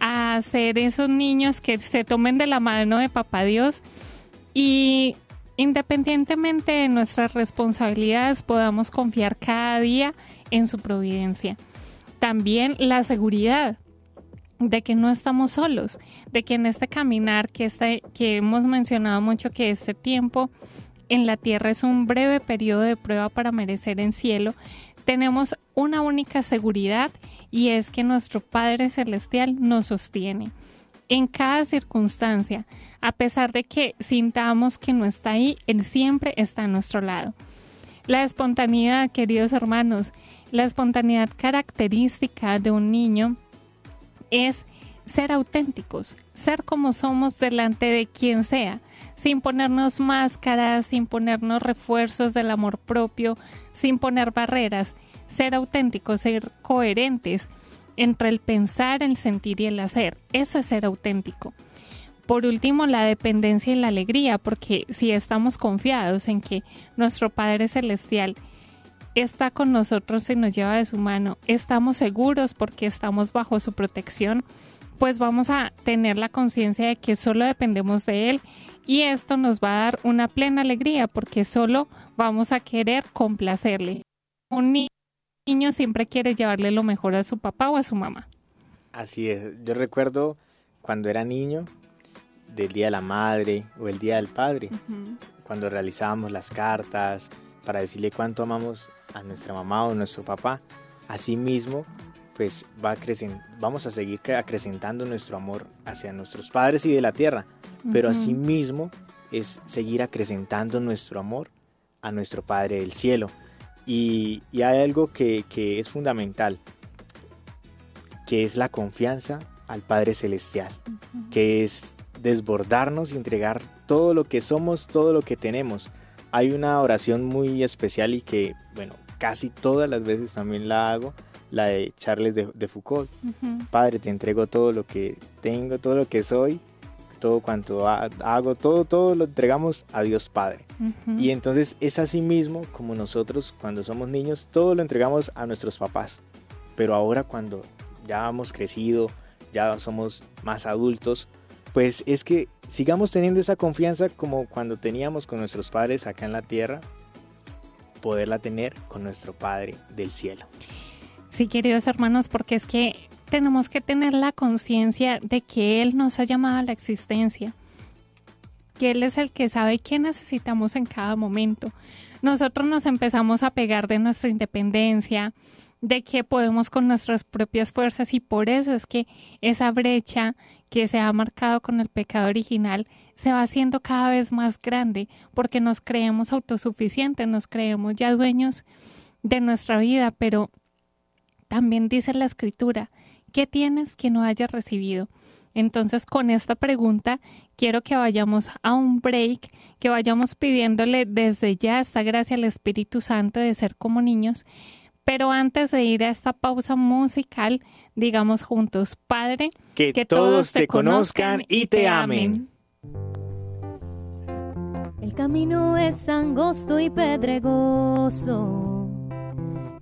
a ser esos niños que se tomen de la mano de Papá Dios y independientemente de nuestras responsabilidades podamos confiar cada día en su providencia. También la seguridad de que no estamos solos, de que en este caminar que, este, que hemos mencionado mucho que este tiempo en la tierra es un breve periodo de prueba para merecer en cielo, tenemos una única seguridad y es que nuestro Padre Celestial nos sostiene en cada circunstancia, a pesar de que sintamos que no está ahí, Él siempre está a nuestro lado. La espontaneidad, queridos hermanos, la espontaneidad característica de un niño es ser auténticos, ser como somos delante de quien sea, sin ponernos máscaras, sin ponernos refuerzos del amor propio, sin poner barreras, ser auténticos, ser coherentes entre el pensar, el sentir y el hacer. Eso es ser auténtico. Por último, la dependencia y la alegría, porque si estamos confiados en que nuestro Padre Celestial está con nosotros y nos lleva de su mano, estamos seguros porque estamos bajo su protección, pues vamos a tener la conciencia de que solo dependemos de Él y esto nos va a dar una plena alegría porque solo vamos a querer complacerle. Un ni- niño siempre quiere llevarle lo mejor a su papá o a su mamá. Así es, yo recuerdo cuando era niño del Día de la Madre o el Día del Padre, cuando realizábamos las cartas para decirle cuánto amamos a nuestra mamá o a nuestro papá. Asimismo, pues va crecen- vamos a seguir cre- acrecentando nuestro amor hacia nuestros padres y de la tierra, pero asimismo es seguir acrecentando nuestro amor a nuestro Padre del cielo. Y, y hay algo que, que es fundamental, que es la confianza al Padre Celestial, que es desbordarnos y entregar todo lo que somos, todo lo que tenemos. Hay una oración muy especial y que, bueno, casi todas las veces también la hago, la de Charles de, de Foucault. Ujú. Padre, te entrego todo lo que tengo, todo lo que soy, todo cuanto ha- hago, todo, todo lo entregamos a Dios Padre. Ujú. Y entonces es así mismo como nosotros cuando somos niños, todo lo entregamos a nuestros papás. Pero ahora cuando ya hemos crecido, ya somos más adultos, pues es que sigamos teniendo esa confianza como cuando teníamos con nuestros padres acá en la tierra. poderla tener con nuestro Padre del cielo. Sí, queridos hermanos, porque es que tenemos que tener la conciencia de que Él nos ha llamado a la existencia, que Él es el que sabe qué necesitamos en cada momento. Nosotros nos empezamos a pegar de nuestra independencia, de que podemos con nuestras propias fuerzas y por eso es que esa brecha que se ha marcado con el pecado original se va haciendo cada vez más grande porque nos creemos autosuficientes, nos creemos ya dueños de nuestra vida, pero también dice la escritura, ¿qué tienes que no hayas recibido? Entonces, con esta pregunta, quiero que vayamos a un break, que vayamos pidiéndole desde ya esta gracia al Espíritu Santo de ser como niños pero antes de ir a esta pausa musical, digamos juntos, Padre, que, todos te conozcan y te amen. El camino es angosto y pedregoso.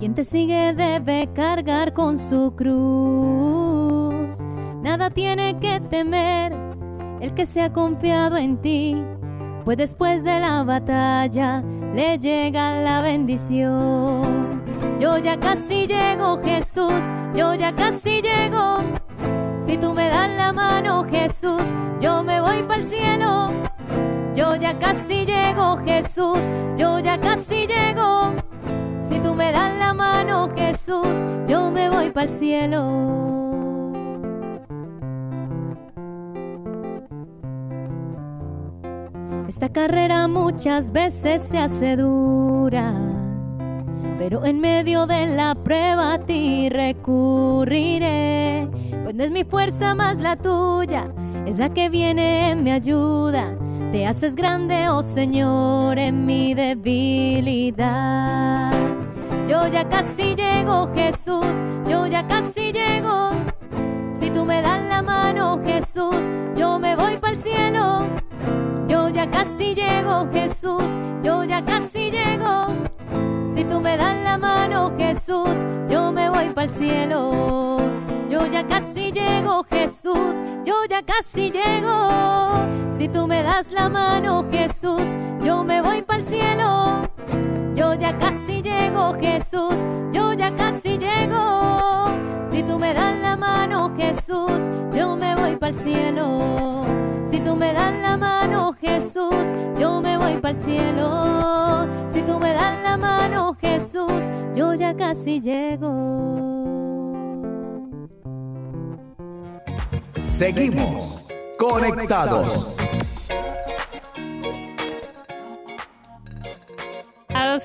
Quien te sigue debe cargar con su cruz. Nada tiene que temer el que se ha confiado en ti, pues después de la batalla le llega la bendición. Yo ya casi llego, Jesús, yo ya casi llego. Si tú me das la mano, Jesús, yo me voy para el cielo. Yo ya casi llego, Jesús, yo ya casi llego. Tú me das la mano, Jesús, yo me voy para el cielo. Esta carrera muchas veces se hace dura pero en medio de la prueba a ti recurriré, pues no es mi fuerza más la tuya, es la que viene en mi ayuda. Te haces grande, oh Señor, en mi debilidad. Yo ya casi llego, Jesús, yo ya casi llego. Si tú me das la mano, Jesús, yo me voy para el cielo. Yo ya casi llego, Jesús, yo ya casi llego. Si tú me das la mano, Jesús, yo me voy para el cielo. Yo ya casi llego, Jesús, yo ya casi llego. Si tú me das la mano, Jesús, yo me voy para el cielo. Yo ya casi llego, Jesús, yo ya casi llego. Si tú me das la mano, Jesús, yo me voy para el cielo. Si tú me das la mano, Jesús, yo me voy para el cielo. Si tú me das la mano, Jesús, yo ya casi llego. Seguimos conectados.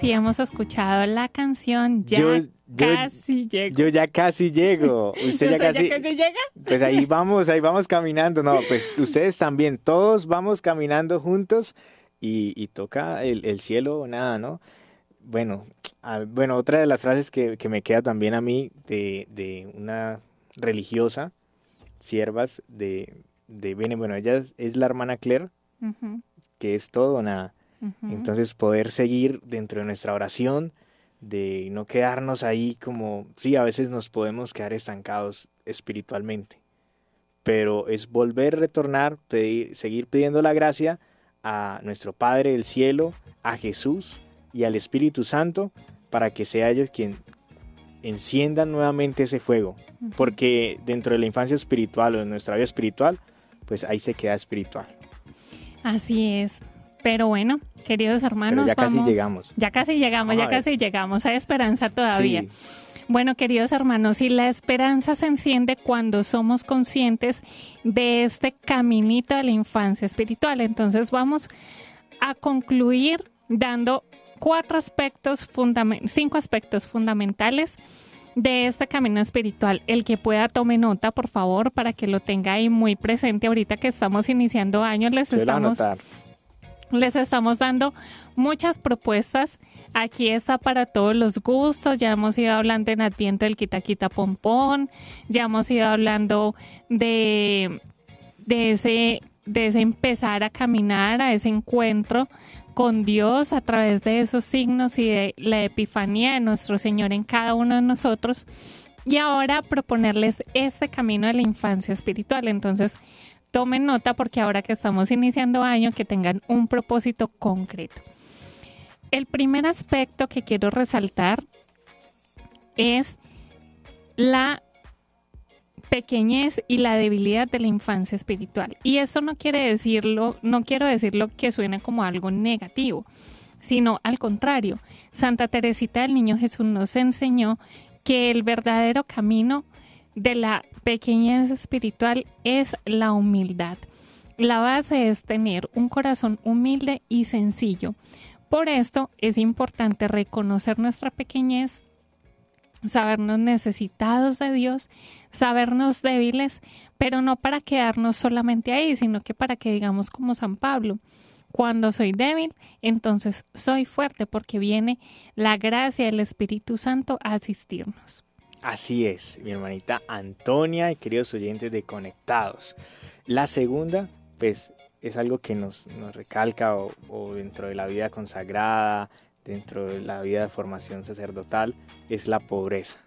Y hemos escuchado la canción Ya casi llego. Yo ya casi llego. *laughs* ¿Usted, ya, casi, llega? Pues ahí vamos, ahí vamos caminando. No, pues ustedes también, todos vamos caminando juntos y, toca el, cielo o nada, ¿no? Bueno, bueno, otra de las frases que, me queda también a mí de, una religiosa, siervas de, de bueno, ella es, la hermana Claire, que es todo o nada. Entonces poder seguir dentro de nuestra oración, de no quedarnos ahí como, sí, a veces nos podemos quedar estancados espiritualmente, pero es volver, retornar, pedir, seguir pidiendo la gracia a nuestro Padre del cielo, a Jesús y al Espíritu Santo, para que sea ellos quien enciendan nuevamente ese fuego, porque dentro de la infancia espiritual o de nuestra vida espiritual, pues ahí se queda espiritual. Así es. Pero bueno, queridos hermanos, ya casi llegamos. Ya casi llegamos, ya casi llegamos. Hay esperanza todavía. Bueno, queridos hermanos, y la esperanza se enciende cuando somos conscientes de este caminito de la infancia espiritual. Entonces vamos a concluir dando cuatro aspectos, cinco aspectos fundamentales de este camino espiritual. El que pueda tome nota, por favor, para que lo tenga ahí muy presente. Ahorita que estamos iniciando años, les estamos les estamos dando muchas propuestas. Aquí está para todos los gustos. Ya hemos ido hablando en Adviento del Quita Quita Pompón. Ya hemos ido hablando de, de, ese, de ese empezar a caminar, a ese encuentro con Dios a través de esos signos y de la epifanía de nuestro Señor en cada uno de nosotros. Y ahora proponerles este camino de la infancia espiritual. Entonces, tomen nota porque ahora que estamos iniciando año, que tengan un propósito concreto. el primer aspecto que quiero resaltar es la pequeñez y la debilidad de la infancia espiritual. Y esto no quiere decirlo, no quiero decirlo que suene como algo negativo, sino al contrario. Santa Teresita del Niño Jesús nos enseñó que el verdadero camino de la pequeñez espiritual es la humildad. La base es tener un corazón humilde y sencillo. Por esto es importante reconocer nuestra pequeñez, sabernos necesitados de Dios, sabernos débiles, pero no para quedarnos solamente ahí, sino que para que digamos como San Pablo, cuando soy débil, entonces soy fuerte porque viene la gracia del Espíritu Santo a asistirnos. Así es, mi hermanita Antonia y queridos oyentes de Conectados. La segunda, pues, es algo que nos, nos recalca o, o dentro de la vida consagrada, dentro de la vida de formación sacerdotal es la pobreza.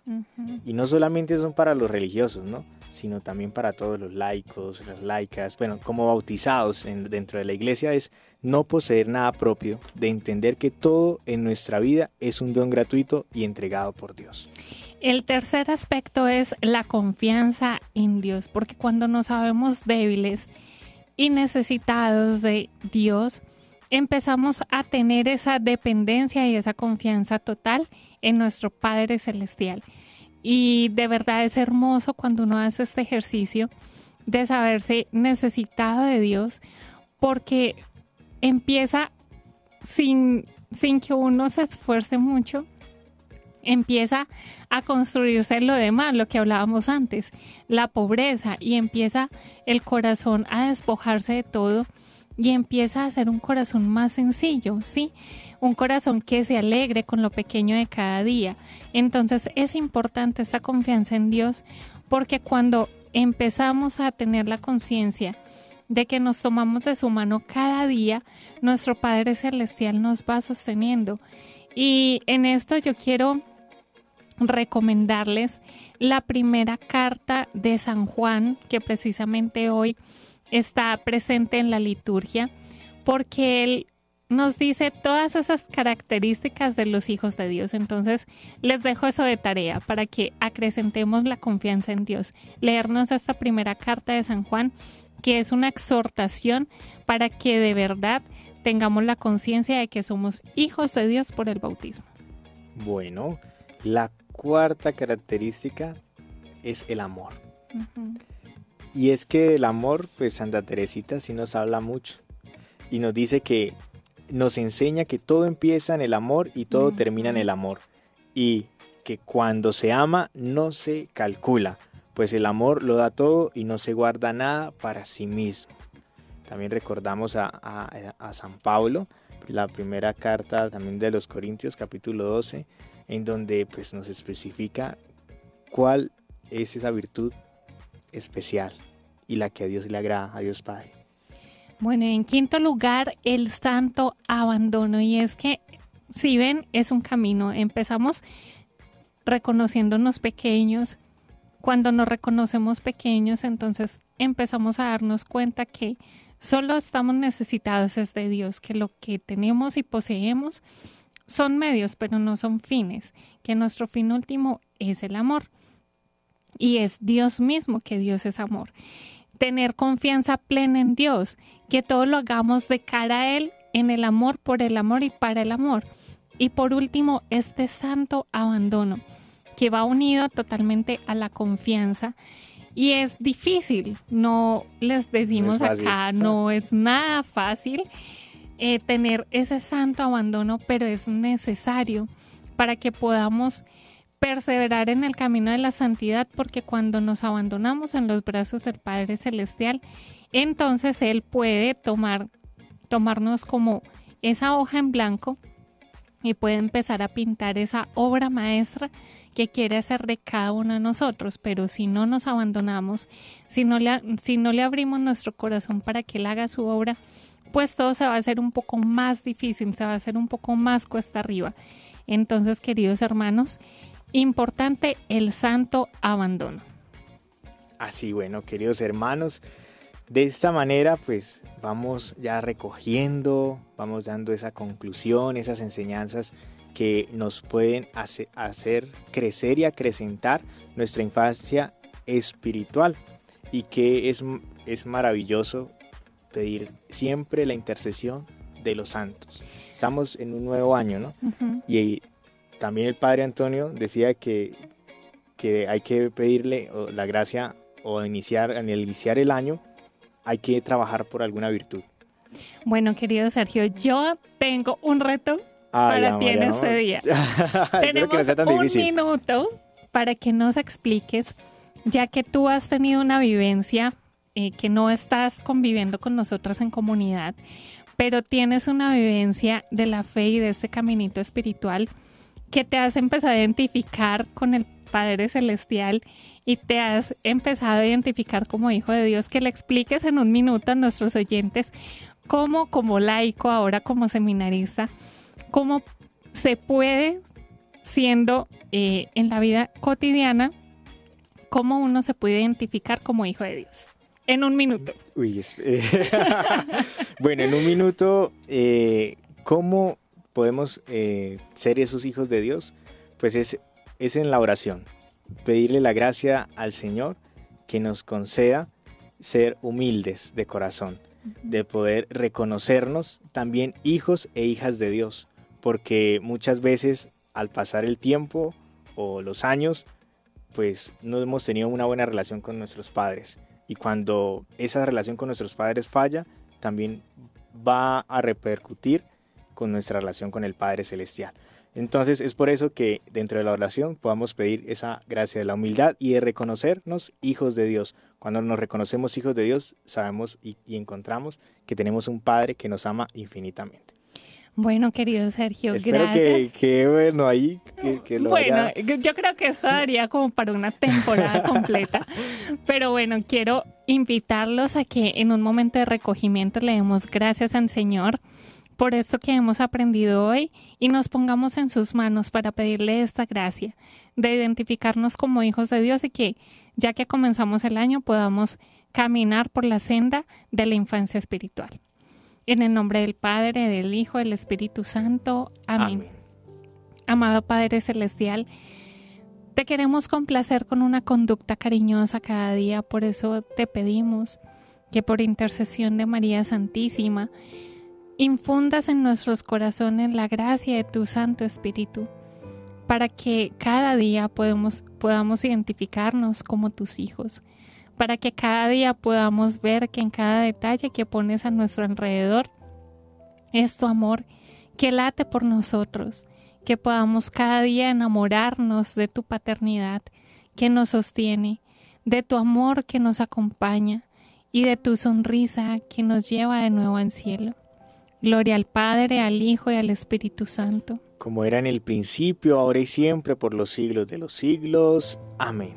Y no solamente son para los religiosos, ¿no? sino también para todos los laicos, las laicas, bueno, como bautizados en- dentro de la iglesia es no poseer nada propio, de entender que todo en nuestra vida es un don gratuito y entregado por Dios. El tercer aspecto es la confianza en Dios, porque cuando nos sabemos débiles y necesitados de Dios, empezamos a tener esa dependencia y esa confianza total en nuestro Padre Celestial. Y de verdad es hermoso cuando uno hace este ejercicio de saberse necesitado de Dios, porque empieza sin, sin que uno se esfuerce mucho, empieza a construirse lo demás, lo que hablábamos antes, la pobreza, y empieza el corazón a despojarse de todo y empieza a ser un corazón más sencillo, ¿sí? Un corazón que se alegre con lo pequeño de cada día. Entonces es importante esta confianza en Dios porque cuando empezamos a tener la conciencia de que nos tomamos de su mano cada día, nuestro Padre Celestial nos va sosteniendo. Y en esto yo quiero recomendarles la primera carta de San Juan, que precisamente hoy está presente en la liturgia, porque él nos dice todas esas características de los hijos de Dios. Entonces, les dejo eso de tarea para que acrecentemos la confianza en Dios. Leernos esta primera carta de San Juan, que es una exhortación para que de verdad tengamos la conciencia de que somos hijos de Dios por el bautismo. Bueno, la cuarta característica es el amor. Y es que el amor, pues Santa Teresita sí nos habla mucho. Y nos dice que nos enseña que todo empieza en el amor y todo termina en el amor. Y que cuando se ama no se calcula, pues el amor lo da todo y no se guarda nada para sí mismo. También recordamos a, San Pablo, la primera carta también de los Corintios, capítulo 12, en donde pues nos especifica cuál es esa virtud especial y la que a Dios le agrada, a Dios Padre. Bueno, en quinto lugar, el santo abandono. Y es que, si ven, es un camino. Empezamos reconociéndonos pequeños. Cuando nos reconocemos pequeños, entonces empezamos a darnos cuenta que solo estamos necesitados es de Dios, que lo que tenemos y poseemos son medios, pero no son fines, que nuestro fin último es el amor. Y es Dios mismo, que Dios es amor tener confianza plena en Dios, que todo lo hagamos de cara a Él, en el amor, por el amor y para el amor. Y por último, este santo abandono, que va unido totalmente a la confianza. Y es difícil, no les decimos acá, no es nada fácil eh, tener ese santo abandono, pero es necesario para que podamos perseverar en el camino de la santidad, porque cuando nos abandonamos en los brazos del Padre Celestial, entonces Él puede tomar, tomarnos como esa hoja en blanco y puede empezar a pintar esa obra maestra que quiere hacer de cada uno de nosotros. Pero si no nos abandonamos, si no le, si no le abrimos nuestro corazón para que Él haga su obra, pues todo se va a hacer un poco más difícil, se va a hacer un poco más cuesta arriba. Entonces, queridos hermanos, importante el santo abandono. Así, bueno, queridos hermanos, De esta manera, pues vamos ya recogiendo, vamos dando esa conclusión, esas enseñanzas que nos pueden hace- hacer crecer y acrecentar nuestra infancia espiritual y que es, es maravilloso pedir siempre la intercesión de los santos. Estamos en un nuevo año, ¿no? Y también el padre Antonio decía que, que hay que pedirle la gracia o iniciar, el iniciar el año hay que trabajar por alguna virtud. Bueno, querido Sergio, yo tengo un reto Ay, para ti en este *laughs* día. Tenemos que no sea tan un difícil. minuto para que nos expliques, ya que tú has tenido una vivencia eh, que no estás conviviendo con nosotros en comunidad, pero tienes una vivencia de la fe y de este caminito espiritual que te has empezado a identificar con el Padre Celestial y te has empezado a identificar como hijo de Dios, que le expliques en un minuto a nuestros oyentes cómo como laico, ahora como seminarista, cómo se puede, siendo eh, en la vida cotidiana, cómo uno se puede identificar como hijo de Dios. En un minuto. Eh, *laughs* bueno, en un minuto, eh, ¿cómo podemos eh, ser esos hijos de Dios? Pues es, es en la oración. Pedirle la gracia al Señor que nos conceda ser humildes de corazón, de poder reconocernos también hijos e hijas de Dios, porque muchas veces al pasar el tiempo o los años, pues no hemos tenido una buena relación con nuestros padres y cuando esa relación con nuestros padres falla, también va a repercutir con nuestra relación con el Padre Celestial. Entonces es por eso que dentro de la oración podamos pedir esa gracia de la humildad y de reconocernos hijos de Dios. Cuando nos reconocemos hijos de Dios, sabemos y, y encontramos que tenemos un Padre que nos ama infinitamente. Bueno, querido Sergio, Espero que, gracias. que, bueno, ahí que, que lo bueno, haya- yo creo que esto daría como para una temporada *laughs* completa. Pero bueno, quiero invitarlos a que en un momento de recogimiento le demos gracias al Señor por esto que hemos aprendido hoy y nos pongamos en sus manos para pedirle esta gracia de identificarnos como hijos de Dios y que ya que comenzamos el año podamos caminar por la senda de la infancia espiritual. En el nombre del Padre, del Hijo, del Espíritu Santo. Amén. Amén. Amado Padre Celestial, te queremos complacer con una conducta cariñosa cada día, por eso te pedimos que por intercesión de María Santísima infundas en nuestros corazones la gracia de tu Santo Espíritu, para que cada día podamos identificarnos como tus hijos, para que cada día podamos ver que en cada detalle que pones a nuestro alrededor es tu amor que late por nosotros, que podamos cada día enamorarnos de tu paternidad que nos sostiene, de tu amor que nos acompaña y de tu sonrisa que nos lleva de nuevo al cielo. Gloria al Padre, al Hijo y al Espíritu Santo. Como era en el principio, ahora y siempre, por los siglos de los siglos. Amén.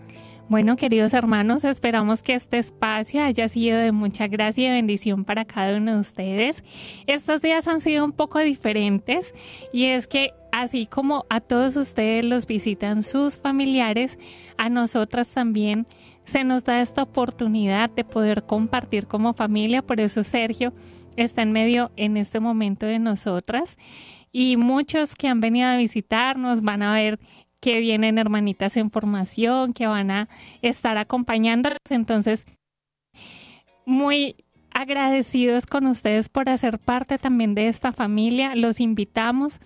Bueno, queridos hermanos, esperamos que este espacio haya sido de mucha gracia y bendición para cada uno de ustedes. Estos días han sido un poco diferentes y es que así como a todos ustedes los visitan sus familiares, a nosotras también se nos da esta oportunidad de poder compartir como familia. Por eso Sergio está en medio en este momento de nosotras y muchos que han venido a visitarnos van a ver que vienen hermanitas en formación, que van a estar acompañándonos. Entonces, muy agradecidos con ustedes por hacer parte también de esta familia. Los invitamos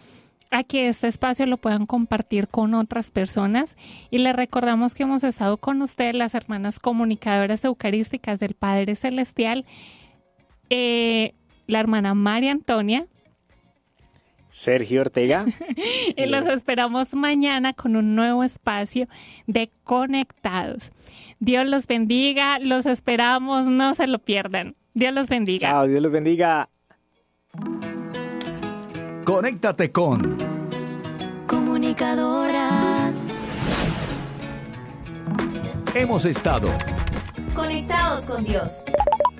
a que este espacio lo puedan compartir con otras personas y les recordamos que hemos estado con ustedes las hermanas comunicadoras eucarísticas del Padre Celestial, eh, la hermana María Antonia, Sergio Ortega. *laughs* y los esperamos mañana con un nuevo espacio de Conectados. Dios los bendiga, los esperamos, no se lo pierdan. Dios los bendiga. Chao, Dios los bendiga. Conéctate con Comunicadoras. Hemos estado. Conectados con Dios.